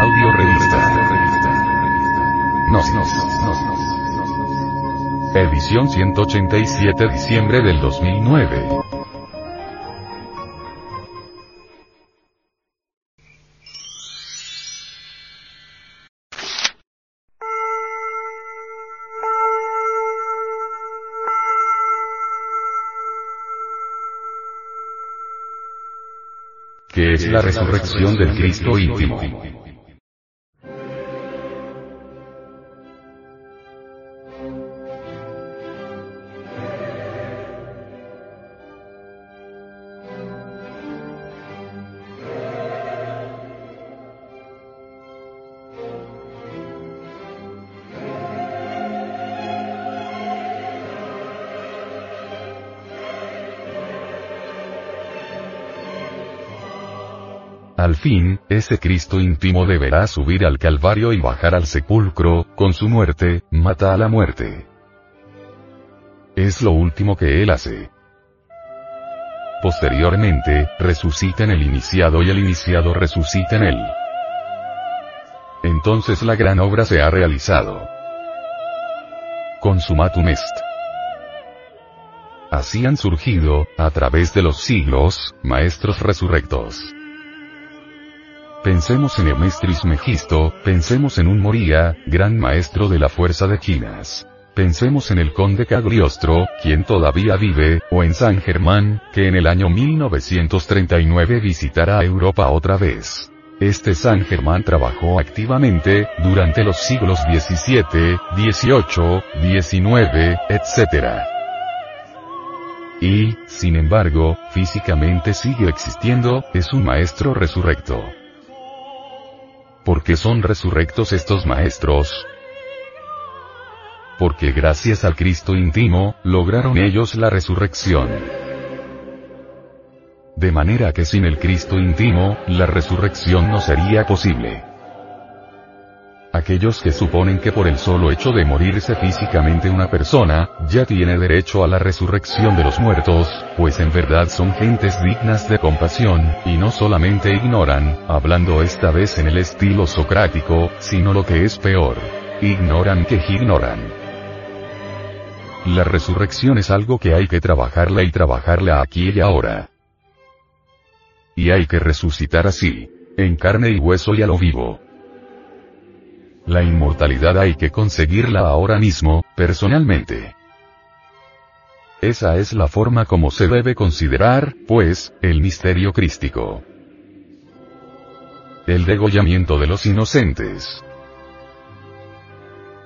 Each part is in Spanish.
Audio revista. Gnosis. Edición 187 diciembre del 2009. que es la resurrección del Cristo íntimo. Al fin, ese Cristo íntimo deberá subir al Calvario y bajar al sepulcro, con su muerte, mata a la muerte. Es lo último que él hace. Posteriormente, resucita en el iniciado y el iniciado resucita en él. Entonces la gran obra se ha realizado. Consumatum est. Así han surgido, a través de los siglos, maestros resurrectos. Pensemos en Emestris Megisto, pensemos en un Moría, gran maestro de la fuerza de Quinas. Pensemos en el conde Cagliostro, quien todavía vive, o en San Germán, que en el año 1939 visitará Europa otra vez. Este San Germán trabajó activamente, durante los siglos XVII, XVIII, XIX, etc. Y, sin embargo, físicamente sigue existiendo, es un maestro resurrecto. ¿Por qué son resurrectos estos maestros? Porque gracias al Cristo íntimo, lograron ellos la resurrección. De manera que sin el Cristo íntimo, la resurrección no sería posible. Aquellos que suponen que por el solo hecho de morirse físicamente una persona, ya tiene derecho a la resurrección de los muertos, pues en verdad son gentes dignas de compasión, y no solamente ignoran, hablando esta vez en el estilo socrático, sino lo que es peor. Ignoran que ignoran. La resurrección es algo que hay que trabajarla y trabajarla aquí y ahora. Y hay que resucitar así, en carne y hueso y a lo vivo. La inmortalidad hay que conseguirla ahora mismo, personalmente. Esa es la forma como se debe considerar, pues, el misterio crístico. El degollamiento de los inocentes.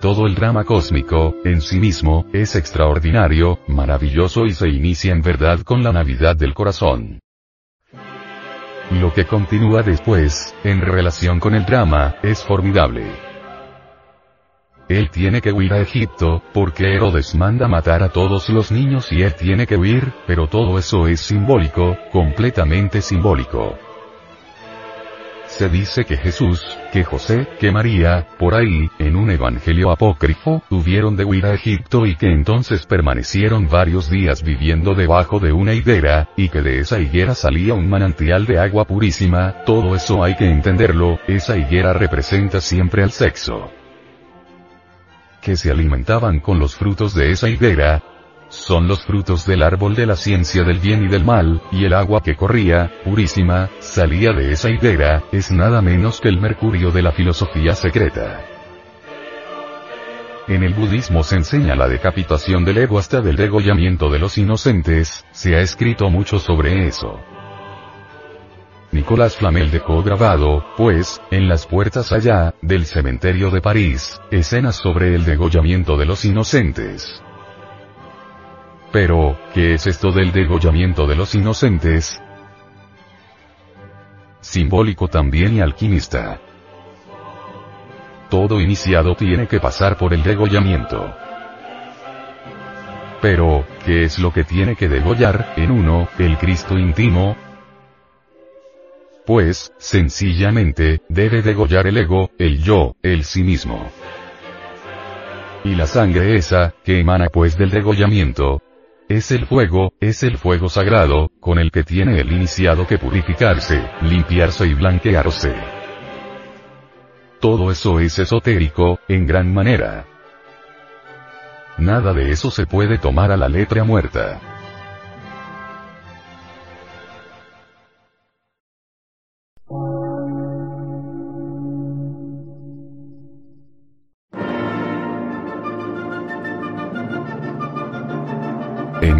Todo el drama cósmico, en sí mismo, es extraordinario, maravilloso y se inicia en verdad con la Navidad del corazón. Lo que continúa después, en relación con el drama, es formidable. Él tiene que huir a Egipto, porque Herodes manda matar a todos los niños y él tiene que huir, pero todo eso es simbólico, completamente simbólico. Se dice que Jesús, que José, que María, por ahí, en un evangelio apócrifo, tuvieron de huir a Egipto y que entonces permanecieron varios días viviendo debajo de una higuera, y que de esa higuera salía un manantial de agua purísima, todo eso hay que entenderlo, esa higuera representa siempre al sexo que se alimentaban con los frutos de esa higuera, son los frutos del árbol de la ciencia del bien y del mal, y el agua que corría, purísima, salía de esa higuera, es nada menos que el mercurio de la filosofía secreta. En el budismo se enseña la decapitación del ego hasta del degollamiento de los inocentes, se ha escrito mucho sobre eso. Nicolás Flamel dejó grabado, pues, en las puertas allá, del cementerio de París, escenas sobre el degollamiento de los inocentes. Pero, ¿qué es esto del degollamiento de los inocentes? Simbólico también y alquimista. Todo iniciado tiene que pasar por el degollamiento. Pero, ¿qué es lo que tiene que degollar, en uno, el Cristo íntimo? Pues, sencillamente, debe degollar el ego, el yo, el sí mismo. Y la sangre esa, que emana pues del degollamiento, es el fuego, es el fuego sagrado, con el que tiene el iniciado que purificarse, limpiarse y blanquearse. Todo eso es esotérico, en gran manera. Nada de eso se puede tomar a la letra muerta.